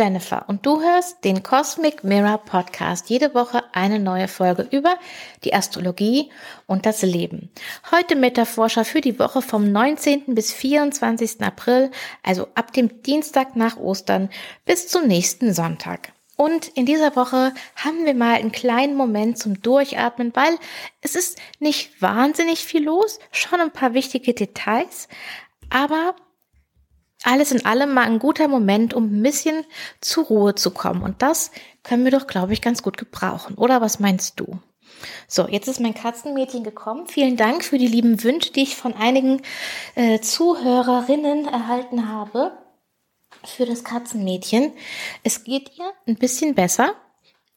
Jennifer und du hörst den Cosmic Mirror Podcast. Jede Woche eine neue Folge über die Astrologie und das Leben. Heute mit der Forscher für die Woche vom 19. bis 24. April, also ab dem Dienstag nach Ostern bis zum nächsten Sonntag. Und in dieser Woche haben wir mal einen kleinen Moment zum Durchatmen, weil es ist nicht wahnsinnig viel los, schon ein paar wichtige Details, aber alles in allem mal ein guter Moment, um ein bisschen zur Ruhe zu kommen. Und das können wir doch, glaube ich, ganz gut gebrauchen. Oder was meinst du? So, jetzt ist mein Katzenmädchen gekommen. Vielen Dank für die lieben Wünsche, die ich von einigen äh, Zuhörerinnen erhalten habe für das Katzenmädchen. Es geht ihr ein bisschen besser.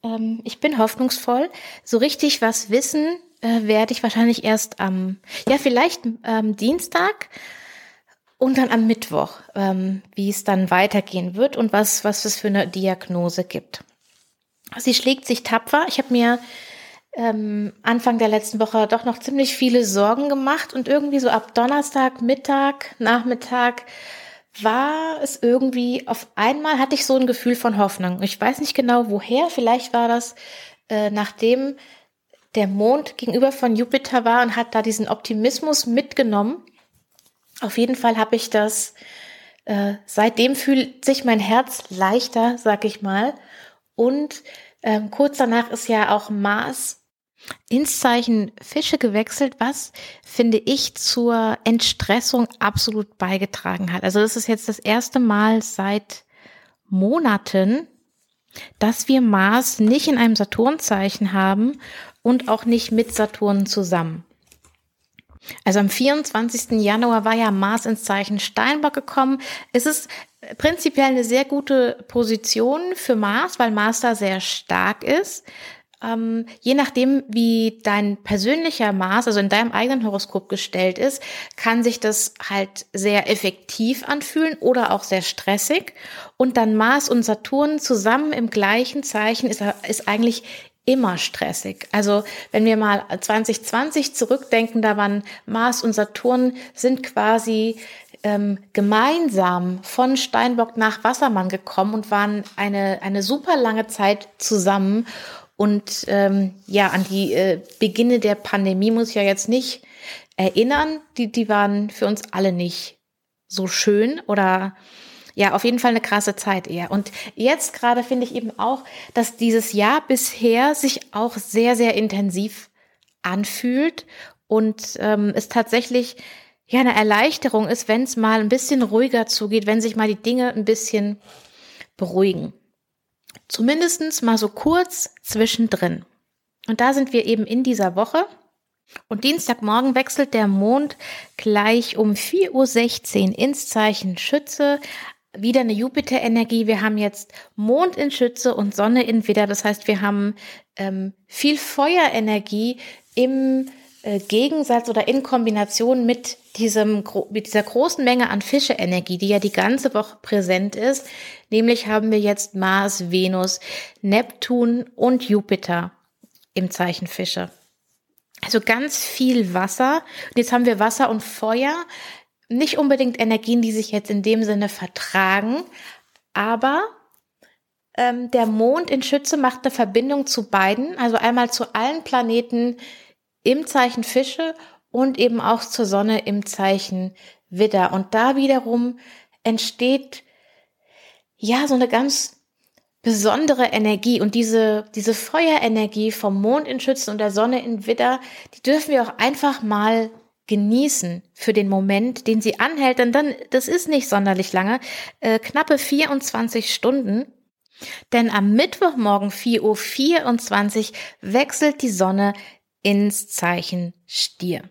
Ähm, ich bin hoffnungsvoll. So richtig was wissen äh, werde ich wahrscheinlich erst am, ja, vielleicht ähm, Dienstag und dann am Mittwoch, ähm, wie es dann weitergehen wird und was, was es für eine Diagnose gibt. Sie schlägt sich tapfer. Ich habe mir ähm, Anfang der letzten Woche doch noch ziemlich viele Sorgen gemacht und irgendwie so ab Donnerstag, Mittag, Nachmittag war es irgendwie auf einmal hatte ich so ein Gefühl von Hoffnung. Ich weiß nicht genau woher. Vielleicht war das äh, nachdem der Mond gegenüber von Jupiter war und hat da diesen Optimismus mitgenommen. Auf jeden Fall habe ich das, äh, seitdem fühlt sich mein Herz leichter, sag ich mal. Und ähm, kurz danach ist ja auch Mars ins Zeichen Fische gewechselt, was finde ich zur Entstressung absolut beigetragen hat. Also das ist jetzt das erste Mal seit Monaten, dass wir Mars nicht in einem Saturnzeichen haben und auch nicht mit Saturn zusammen. Also am 24. Januar war ja Mars ins Zeichen Steinbock gekommen. Es ist prinzipiell eine sehr gute Position für Mars, weil Mars da sehr stark ist. Ähm, je nachdem, wie dein persönlicher Mars, also in deinem eigenen Horoskop gestellt ist, kann sich das halt sehr effektiv anfühlen oder auch sehr stressig. Und dann Mars und Saturn zusammen im gleichen Zeichen ist, ist eigentlich immer stressig. Also wenn wir mal 2020 zurückdenken, da waren Mars und Saturn sind quasi ähm, gemeinsam von Steinbock nach Wassermann gekommen und waren eine, eine super lange Zeit zusammen. Und ähm, ja, an die äh, Beginne der Pandemie muss ich ja jetzt nicht erinnern. Die, die waren für uns alle nicht so schön oder ja, auf jeden Fall eine krasse Zeit eher. Und jetzt gerade finde ich eben auch, dass dieses Jahr bisher sich auch sehr, sehr intensiv anfühlt und ähm, es tatsächlich ja eine Erleichterung ist, wenn es mal ein bisschen ruhiger zugeht, wenn sich mal die Dinge ein bisschen beruhigen. Zumindestens mal so kurz zwischendrin. Und da sind wir eben in dieser Woche. Und Dienstagmorgen wechselt der Mond gleich um 4.16 Uhr ins Zeichen Schütze. Wieder eine Jupiter-Energie. Wir haben jetzt Mond in Schütze und Sonne in Widder. Das heißt, wir haben ähm, viel Feuerenergie im äh, Gegensatz oder in Kombination mit diesem, mit dieser großen Menge an Fische-Energie, die ja die ganze Woche präsent ist. Nämlich haben wir jetzt Mars, Venus, Neptun und Jupiter im Zeichen Fische. Also ganz viel Wasser. Und jetzt haben wir Wasser und Feuer. Nicht unbedingt Energien, die sich jetzt in dem Sinne vertragen, aber ähm, der Mond in Schütze macht eine Verbindung zu beiden, also einmal zu allen Planeten im Zeichen Fische und eben auch zur Sonne im Zeichen Widder. Und da wiederum entsteht ja so eine ganz besondere Energie und diese, diese Feuerenergie vom Mond in Schützen und der Sonne in Widder, die dürfen wir auch einfach mal genießen für den Moment, den sie anhält, denn dann, das ist nicht sonderlich lange, äh, knappe 24 Stunden. Denn am Mittwochmorgen 4.24 Uhr wechselt die Sonne ins Zeichen Stier.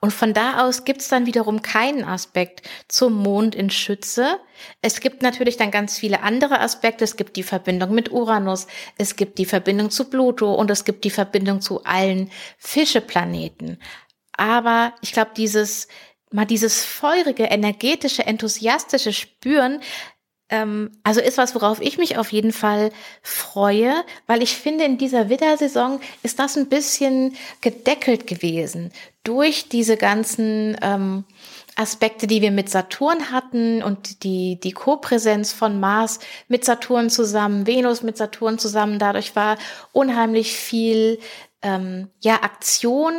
Und von da aus gibt's dann wiederum keinen Aspekt zum Mond in Schütze. Es gibt natürlich dann ganz viele andere Aspekte. Es gibt die Verbindung mit Uranus, es gibt die Verbindung zu Pluto und es gibt die Verbindung zu allen Fischeplaneten. Aber ich glaube, dieses mal dieses feurige, energetische, enthusiastische Spüren, ähm, also ist was, worauf ich mich auf jeden Fall freue, weil ich finde, in dieser Widdersaison ist das ein bisschen gedeckelt gewesen durch diese ganzen ähm, Aspekte, die wir mit Saturn hatten und die, die Co-Präsenz von Mars mit Saturn zusammen, Venus mit Saturn zusammen. Dadurch war unheimlich viel ähm, ja, Aktion,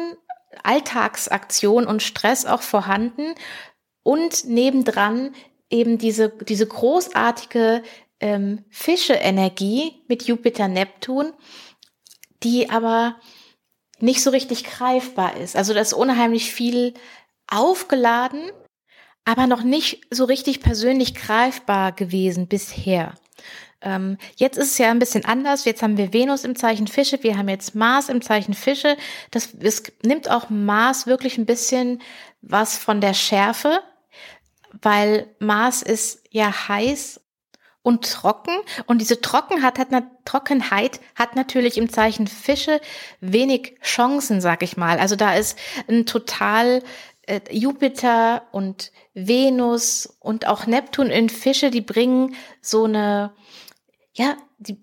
Alltagsaktion und Stress auch vorhanden. Und nebendran eben diese, diese großartige ähm, Fische-Energie mit Jupiter-Neptun, die aber nicht so richtig greifbar ist. Also da ist unheimlich viel aufgeladen, aber noch nicht so richtig persönlich greifbar gewesen bisher. Ähm, jetzt ist es ja ein bisschen anders. Jetzt haben wir Venus im Zeichen Fische, wir haben jetzt Mars im Zeichen Fische. Das es nimmt auch Mars wirklich ein bisschen was von der Schärfe, weil Mars ist ja heiß und trocken. Und diese Trockenheit hat, Trockenheit hat natürlich im Zeichen Fische wenig Chancen, sag ich mal. Also da ist ein total äh, Jupiter und Venus und auch Neptun in Fische, die bringen so eine, ja, die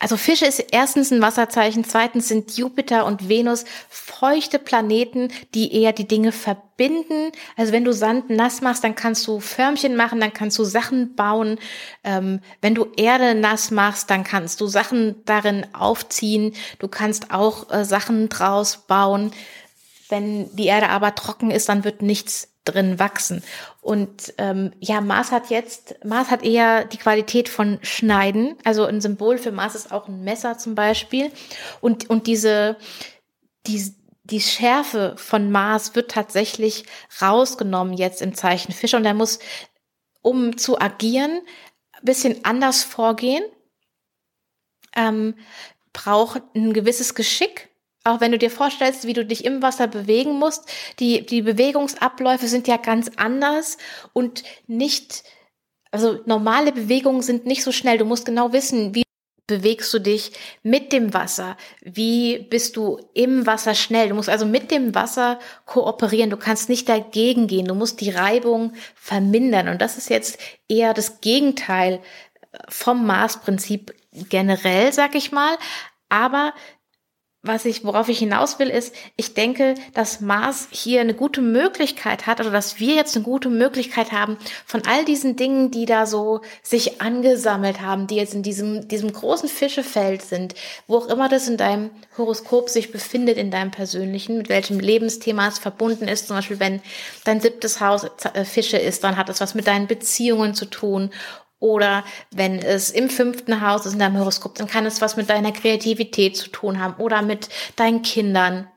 also Fische ist erstens ein Wasserzeichen, zweitens sind Jupiter und Venus feuchte Planeten, die eher die Dinge verbinden. Also wenn du Sand nass machst, dann kannst du Förmchen machen, dann kannst du Sachen bauen. Ähm, wenn du Erde nass machst, dann kannst du Sachen darin aufziehen. Du kannst auch äh, Sachen draus bauen. Wenn die Erde aber trocken ist, dann wird nichts drin wachsen. Und ähm, ja, Mars hat jetzt, Mars hat eher die Qualität von Schneiden. Also ein Symbol für Mars ist auch ein Messer zum Beispiel. Und, und diese, die, die Schärfe von Mars wird tatsächlich rausgenommen jetzt im Zeichen Fisch. Und er muss, um zu agieren, bisschen anders vorgehen. Ähm, braucht ein gewisses Geschick auch wenn du dir vorstellst, wie du dich im Wasser bewegen musst, die, die Bewegungsabläufe sind ja ganz anders und nicht, also normale Bewegungen sind nicht so schnell. Du musst genau wissen, wie bewegst du dich mit dem Wasser? Wie bist du im Wasser schnell? Du musst also mit dem Wasser kooperieren. Du kannst nicht dagegen gehen. Du musst die Reibung vermindern. Und das ist jetzt eher das Gegenteil vom Maßprinzip generell, sag ich mal. Aber was ich, worauf ich hinaus will, ist, ich denke, dass Mars hier eine gute Möglichkeit hat, oder dass wir jetzt eine gute Möglichkeit haben, von all diesen Dingen, die da so sich angesammelt haben, die jetzt in diesem, diesem großen Fischefeld sind, wo auch immer das in deinem Horoskop sich befindet, in deinem persönlichen, mit welchem Lebensthema es verbunden ist. Zum Beispiel, wenn dein siebtes Haus äh, Fische ist, dann hat es was mit deinen Beziehungen zu tun oder wenn es im fünften Haus ist in deinem Horoskop, dann kann es was mit deiner Kreativität zu tun haben oder mit deinen Kindern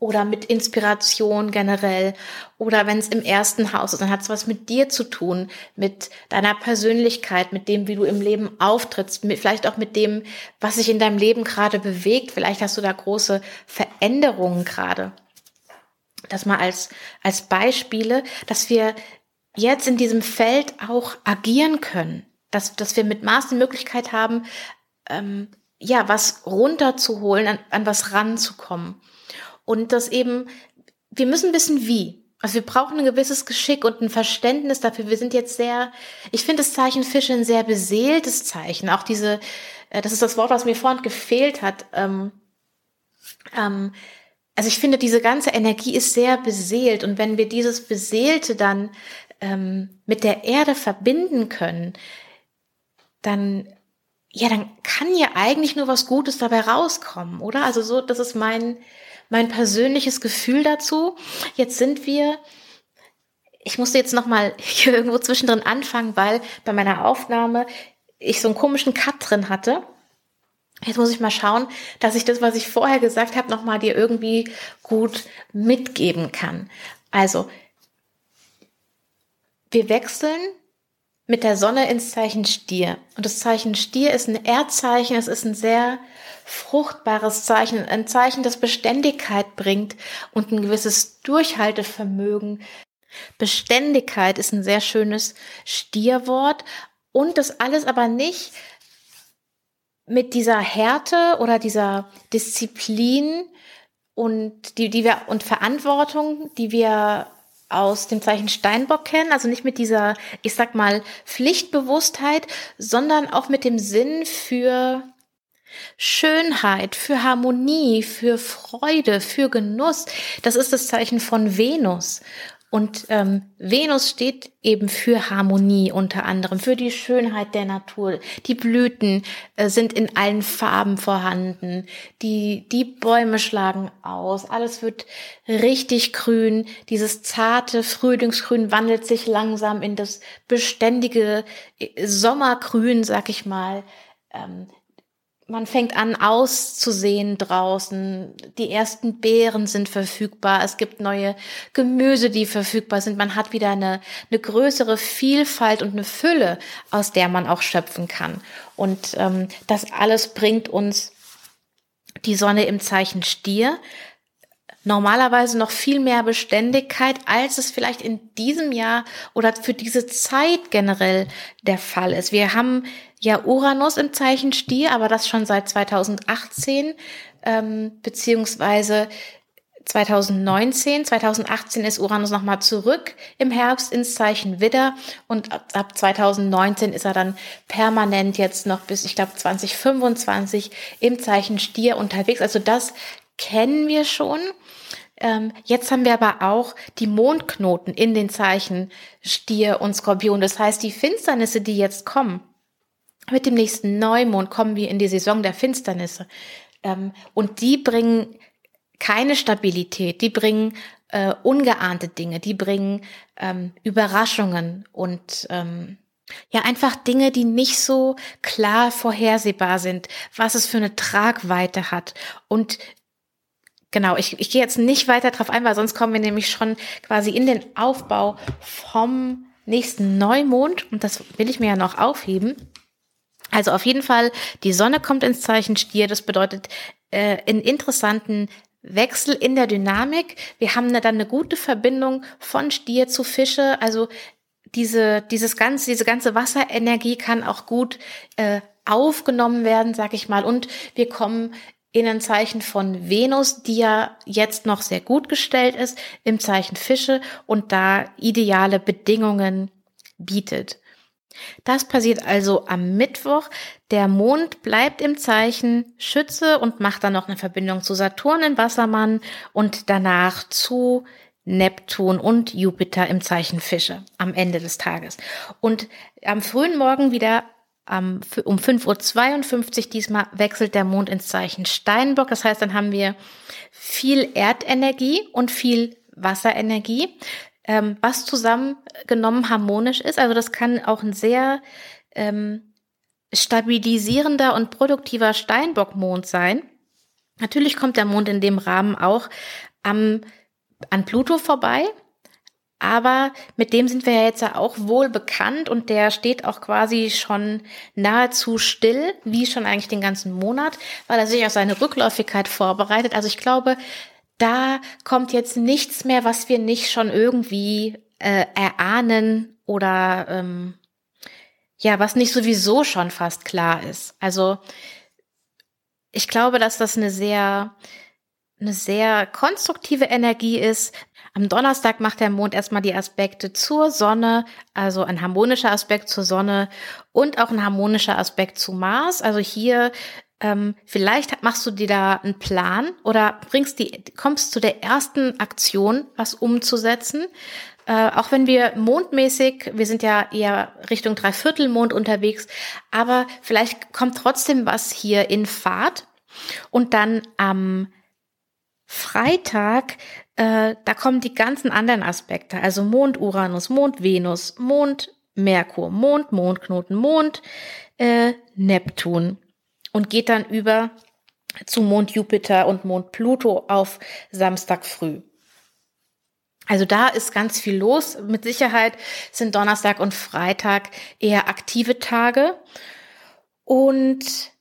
oder mit Inspiration generell. Oder wenn es im ersten Haus ist, dann hat es was mit dir zu tun, mit deiner Persönlichkeit, mit dem, wie du im Leben auftrittst, mit, vielleicht auch mit dem, was sich in deinem Leben gerade bewegt. Vielleicht hast du da große Veränderungen gerade. Das mal als, als Beispiele, dass wir jetzt in diesem Feld auch agieren können. Dass, dass wir mit Maß die Möglichkeit haben, ähm, ja, was runterzuholen, an, an was ranzukommen. Und das eben, wir müssen wissen, wie. Also wir brauchen ein gewisses Geschick und ein Verständnis dafür. Wir sind jetzt sehr, ich finde das Zeichen Fische ein sehr beseeltes Zeichen. Auch diese, äh, das ist das Wort, was mir vorhin gefehlt hat. Ähm, ähm, also ich finde, diese ganze Energie ist sehr beseelt. Und wenn wir dieses Beseelte dann ähm, mit der Erde verbinden können, dann ja, dann kann ja eigentlich nur was Gutes dabei rauskommen, oder? Also so, das ist mein mein persönliches Gefühl dazu. Jetzt sind wir ich musste jetzt noch mal hier irgendwo zwischendrin anfangen, weil bei meiner Aufnahme ich so einen komischen Cut drin hatte. Jetzt muss ich mal schauen, dass ich das, was ich vorher gesagt habe, noch mal dir irgendwie gut mitgeben kann. Also wir wechseln mit der Sonne ins Zeichen Stier. Und das Zeichen Stier ist ein Erdzeichen, es ist ein sehr fruchtbares Zeichen, ein Zeichen, das Beständigkeit bringt und ein gewisses Durchhaltevermögen. Beständigkeit ist ein sehr schönes Stierwort und das alles aber nicht mit dieser Härte oder dieser Disziplin und die, die wir und Verantwortung, die wir aus dem Zeichen Steinbock kennen, also nicht mit dieser, ich sag mal, Pflichtbewusstheit, sondern auch mit dem Sinn für Schönheit, für Harmonie, für Freude, für Genuss. Das ist das Zeichen von Venus. Und ähm, Venus steht eben für Harmonie unter anderem, für die Schönheit der Natur. Die Blüten äh, sind in allen Farben vorhanden. Die, die Bäume schlagen aus. Alles wird richtig grün. Dieses zarte Frühlingsgrün wandelt sich langsam in das beständige äh, Sommergrün, sag ich mal. Ähm, man fängt an auszusehen draußen. Die ersten Beeren sind verfügbar. Es gibt neue Gemüse, die verfügbar sind. Man hat wieder eine, eine größere Vielfalt und eine Fülle, aus der man auch schöpfen kann. Und ähm, das alles bringt uns die Sonne im Zeichen Stier normalerweise noch viel mehr Beständigkeit, als es vielleicht in diesem Jahr oder für diese Zeit generell der Fall ist. Wir haben ja Uranus im Zeichen Stier, aber das schon seit 2018, ähm, beziehungsweise 2019, 2018 ist Uranus nochmal zurück im Herbst ins Zeichen Widder und ab, ab 2019 ist er dann permanent jetzt noch bis, ich glaube, 2025 im Zeichen Stier unterwegs. Also das kennen wir schon. Ähm, jetzt haben wir aber auch die Mondknoten in den Zeichen Stier und Skorpion. Das heißt, die Finsternisse, die jetzt kommen, mit dem nächsten Neumond kommen wir in die Saison der Finsternisse. Ähm, und die bringen keine Stabilität, die bringen äh, ungeahnte Dinge, die bringen ähm, Überraschungen und ähm, ja, einfach Dinge, die nicht so klar vorhersehbar sind, was es für eine Tragweite hat und Genau, ich, ich gehe jetzt nicht weiter drauf ein, weil sonst kommen wir nämlich schon quasi in den Aufbau vom nächsten Neumond und das will ich mir ja noch aufheben. Also auf jeden Fall, die Sonne kommt ins Zeichen Stier, das bedeutet äh, einen interessanten Wechsel in der Dynamik. Wir haben dann eine gute Verbindung von Stier zu Fische, also diese, dieses ganze, diese ganze Wasserenergie kann auch gut äh, aufgenommen werden, sag ich mal. Und wir kommen in ein Zeichen von Venus, die ja jetzt noch sehr gut gestellt ist, im Zeichen Fische und da ideale Bedingungen bietet. Das passiert also am Mittwoch. Der Mond bleibt im Zeichen Schütze und macht dann noch eine Verbindung zu Saturn in Wassermann und danach zu Neptun und Jupiter im Zeichen Fische am Ende des Tages. Und am frühen Morgen wieder um 5.52 Uhr diesmal wechselt der Mond ins Zeichen Steinbock. Das heißt, dann haben wir viel Erdenergie und viel Wasserenergie, ähm, was zusammengenommen harmonisch ist. Also das kann auch ein sehr ähm, stabilisierender und produktiver Steinbockmond sein. Natürlich kommt der Mond in dem Rahmen auch am, an Pluto vorbei. Aber mit dem sind wir ja jetzt ja auch wohl bekannt und der steht auch quasi schon nahezu still, wie schon eigentlich den ganzen Monat, weil er sich auf seine Rückläufigkeit vorbereitet. Also ich glaube, da kommt jetzt nichts mehr, was wir nicht schon irgendwie äh, erahnen oder ähm, ja, was nicht sowieso schon fast klar ist. Also ich glaube, dass das eine sehr eine sehr konstruktive Energie ist, am Donnerstag macht der Mond erstmal die Aspekte zur Sonne, also ein harmonischer Aspekt zur Sonne und auch ein harmonischer Aspekt zu Mars. Also hier ähm, vielleicht machst du dir da einen Plan oder bringst die, kommst zu der ersten Aktion, was umzusetzen. Äh, auch wenn wir mondmäßig, wir sind ja eher Richtung Dreiviertelmond unterwegs, aber vielleicht kommt trotzdem was hier in Fahrt. Und dann am Freitag äh, da kommen die ganzen anderen Aspekte, also Mond Uranus, Mond Venus, Mond Merkur, Mond Mondknoten, Mond äh, Neptun und geht dann über zu Mond Jupiter und Mond Pluto auf Samstag früh. Also da ist ganz viel los. Mit Sicherheit sind Donnerstag und Freitag eher aktive Tage. Und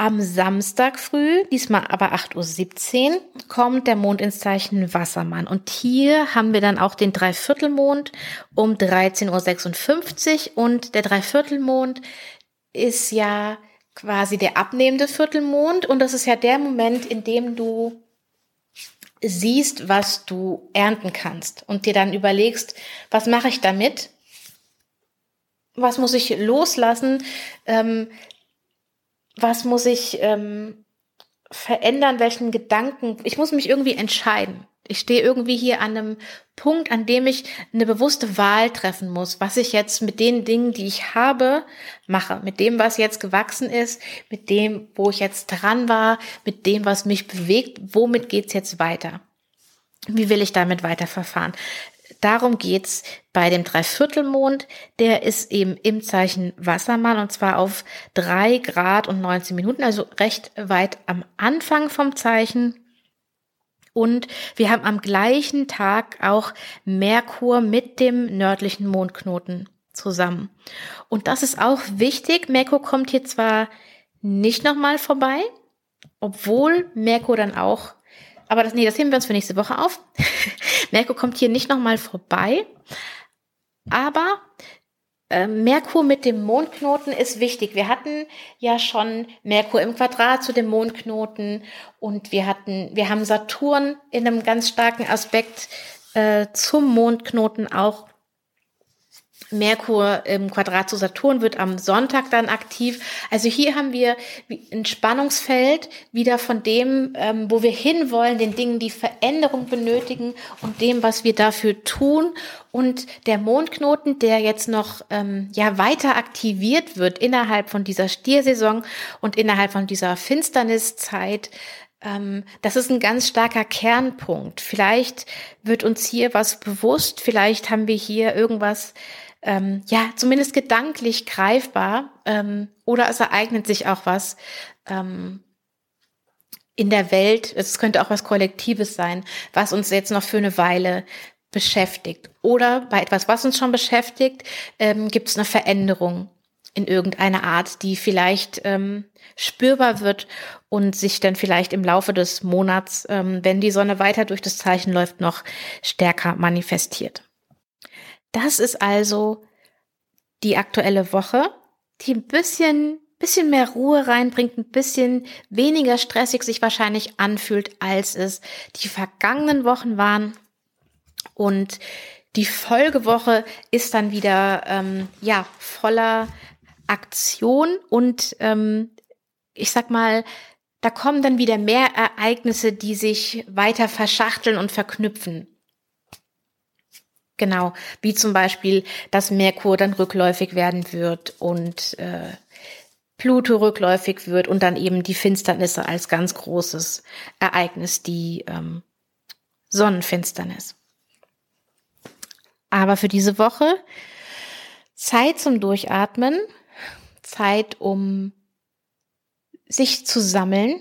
am Samstag früh, diesmal aber 8.17 Uhr, kommt der Mond ins Zeichen Wassermann. Und hier haben wir dann auch den Dreiviertelmond um 13.56 Uhr. Und der Dreiviertelmond ist ja quasi der abnehmende Viertelmond. Und das ist ja der Moment, in dem du siehst, was du ernten kannst und dir dann überlegst, was mache ich damit? Was muss ich loslassen? Ähm, was muss ich ähm, verändern, welchen Gedanken. Ich muss mich irgendwie entscheiden. Ich stehe irgendwie hier an einem Punkt, an dem ich eine bewusste Wahl treffen muss, was ich jetzt mit den Dingen, die ich habe, mache. Mit dem, was jetzt gewachsen ist, mit dem, wo ich jetzt dran war, mit dem, was mich bewegt. Womit geht's jetzt weiter? Wie will ich damit weiterverfahren? Darum geht's bei dem Dreiviertelmond. Der ist eben im Zeichen Wassermann und zwar auf drei Grad und 19 Minuten, also recht weit am Anfang vom Zeichen. Und wir haben am gleichen Tag auch Merkur mit dem nördlichen Mondknoten zusammen. Und das ist auch wichtig. Merkur kommt hier zwar nicht nochmal vorbei, obwohl Merkur dann auch, aber das, nee, das heben wir uns für nächste Woche auf. Merkur kommt hier nicht nochmal vorbei, aber äh, Merkur mit dem Mondknoten ist wichtig. Wir hatten ja schon Merkur im Quadrat zu dem Mondknoten und wir hatten, wir haben Saturn in einem ganz starken Aspekt äh, zum Mondknoten auch Merkur im Quadrat zu Saturn wird am Sonntag dann aktiv. Also hier haben wir ein Spannungsfeld wieder von dem, ähm, wo wir hinwollen, den Dingen, die Veränderung benötigen und dem, was wir dafür tun. Und der Mondknoten, der jetzt noch ähm, ja weiter aktiviert wird innerhalb von dieser Stiersaison und innerhalb von dieser Finsterniszeit, ähm, das ist ein ganz starker Kernpunkt. Vielleicht wird uns hier was bewusst, vielleicht haben wir hier irgendwas ähm, ja, zumindest gedanklich greifbar ähm, oder es ereignet sich auch was ähm, in der Welt. Es könnte auch was Kollektives sein, was uns jetzt noch für eine Weile beschäftigt. Oder bei etwas, was uns schon beschäftigt, ähm, gibt es eine Veränderung in irgendeiner Art, die vielleicht ähm, spürbar wird und sich dann vielleicht im Laufe des Monats, ähm, wenn die Sonne weiter durch das Zeichen läuft, noch stärker manifestiert. Das ist also die aktuelle Woche, die ein bisschen, bisschen mehr Ruhe reinbringt, ein bisschen weniger stressig sich wahrscheinlich anfühlt, als es die vergangenen Wochen waren. Und die Folgewoche ist dann wieder ähm, ja voller Aktion und ähm, ich sag mal, da kommen dann wieder mehr Ereignisse, die sich weiter verschachteln und verknüpfen. Genau, wie zum Beispiel, dass Merkur dann rückläufig werden wird und äh, Pluto rückläufig wird und dann eben die Finsternisse als ganz großes Ereignis, die ähm, Sonnenfinsternis. Aber für diese Woche Zeit zum Durchatmen, Zeit, um sich zu sammeln,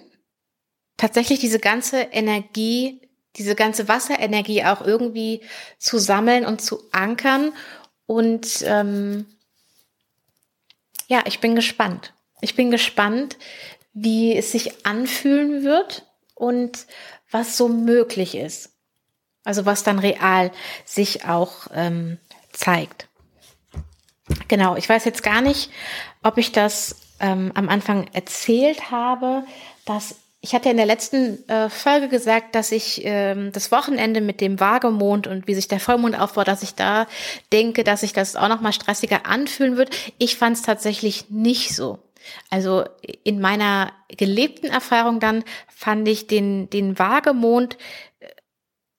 tatsächlich diese ganze Energie diese ganze Wasserenergie auch irgendwie zu sammeln und zu ankern. Und ähm, ja, ich bin gespannt. Ich bin gespannt, wie es sich anfühlen wird und was so möglich ist. Also was dann real sich auch ähm, zeigt. Genau, ich weiß jetzt gar nicht, ob ich das ähm, am Anfang erzählt habe, dass ich hatte in der letzten äh, Folge gesagt, dass ich ähm, das Wochenende mit dem Waagemond und wie sich der Vollmond aufbaut, dass ich da denke, dass sich das auch noch mal stressiger anfühlen wird. Ich fand es tatsächlich nicht so. Also in meiner gelebten Erfahrung dann fand ich den den Waagemond äh,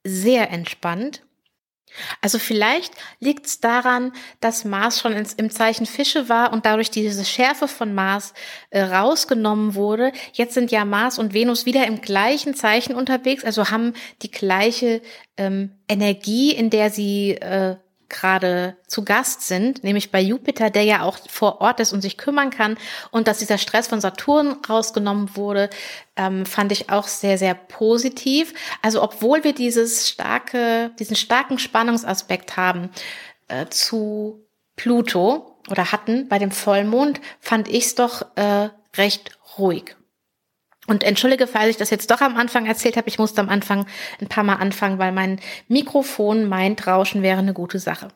sehr entspannt also vielleicht liegt es daran, dass Mars schon ins, im Zeichen Fische war und dadurch diese Schärfe von Mars äh, rausgenommen wurde. Jetzt sind ja Mars und Venus wieder im gleichen Zeichen unterwegs, also haben die gleiche ähm, Energie, in der sie äh, gerade zu Gast sind, nämlich bei Jupiter, der ja auch vor Ort ist und sich kümmern kann. Und dass dieser Stress von Saturn rausgenommen wurde, ähm, fand ich auch sehr, sehr positiv. Also obwohl wir dieses starke, diesen starken Spannungsaspekt haben äh, zu Pluto oder hatten bei dem Vollmond, fand ich es doch äh, recht ruhig. Und entschuldige, falls ich das jetzt doch am Anfang erzählt habe. Ich musste am Anfang ein paar Mal anfangen, weil mein Mikrofon meint, Rauschen wäre eine gute Sache.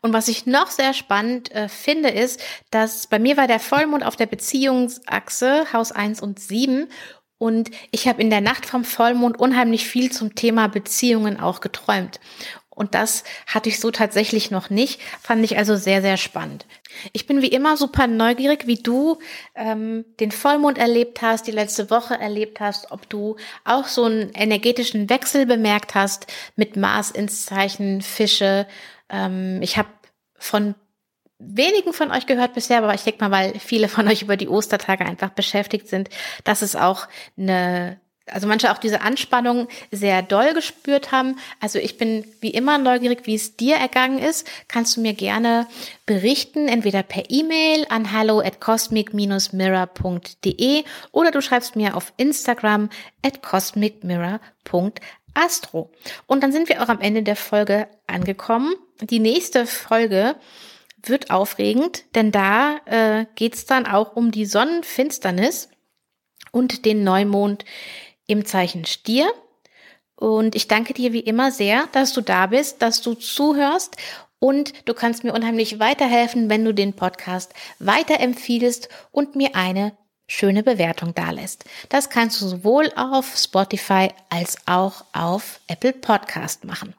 Und was ich noch sehr spannend äh, finde, ist, dass bei mir war der Vollmond auf der Beziehungsachse Haus 1 und 7 und ich habe in der Nacht vom Vollmond unheimlich viel zum Thema Beziehungen auch geträumt. Und das hatte ich so tatsächlich noch nicht. Fand ich also sehr, sehr spannend. Ich bin wie immer super neugierig, wie du ähm, den Vollmond erlebt hast, die letzte Woche erlebt hast, ob du auch so einen energetischen Wechsel bemerkt hast mit Mars ins Zeichen Fische. Ähm, ich habe von wenigen von euch gehört bisher, aber ich denke mal, weil viele von euch über die Ostertage einfach beschäftigt sind, dass es auch eine also manche auch diese Anspannung sehr doll gespürt haben. Also ich bin wie immer neugierig, wie es dir ergangen ist. Kannst du mir gerne berichten, entweder per E-Mail an hallo at cosmic-mirror.de oder du schreibst mir auf Instagram at cosmicmirror.astro. Und dann sind wir auch am Ende der Folge angekommen. Die nächste Folge wird aufregend, denn da äh, geht es dann auch um die Sonnenfinsternis und den Neumond im Zeichen Stier. Und ich danke dir wie immer sehr, dass du da bist, dass du zuhörst und du kannst mir unheimlich weiterhelfen, wenn du den Podcast weiterempfiehlst und mir eine schöne Bewertung dalässt. Das kannst du sowohl auf Spotify als auch auf Apple Podcast machen.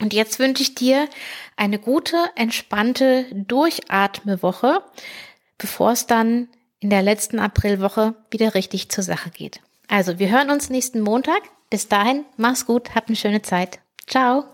Und jetzt wünsche ich dir eine gute, entspannte Durchatmewoche, bevor es dann in der letzten Aprilwoche wieder richtig zur Sache geht. Also, wir hören uns nächsten Montag. Bis dahin, mach's gut, habt eine schöne Zeit. Ciao.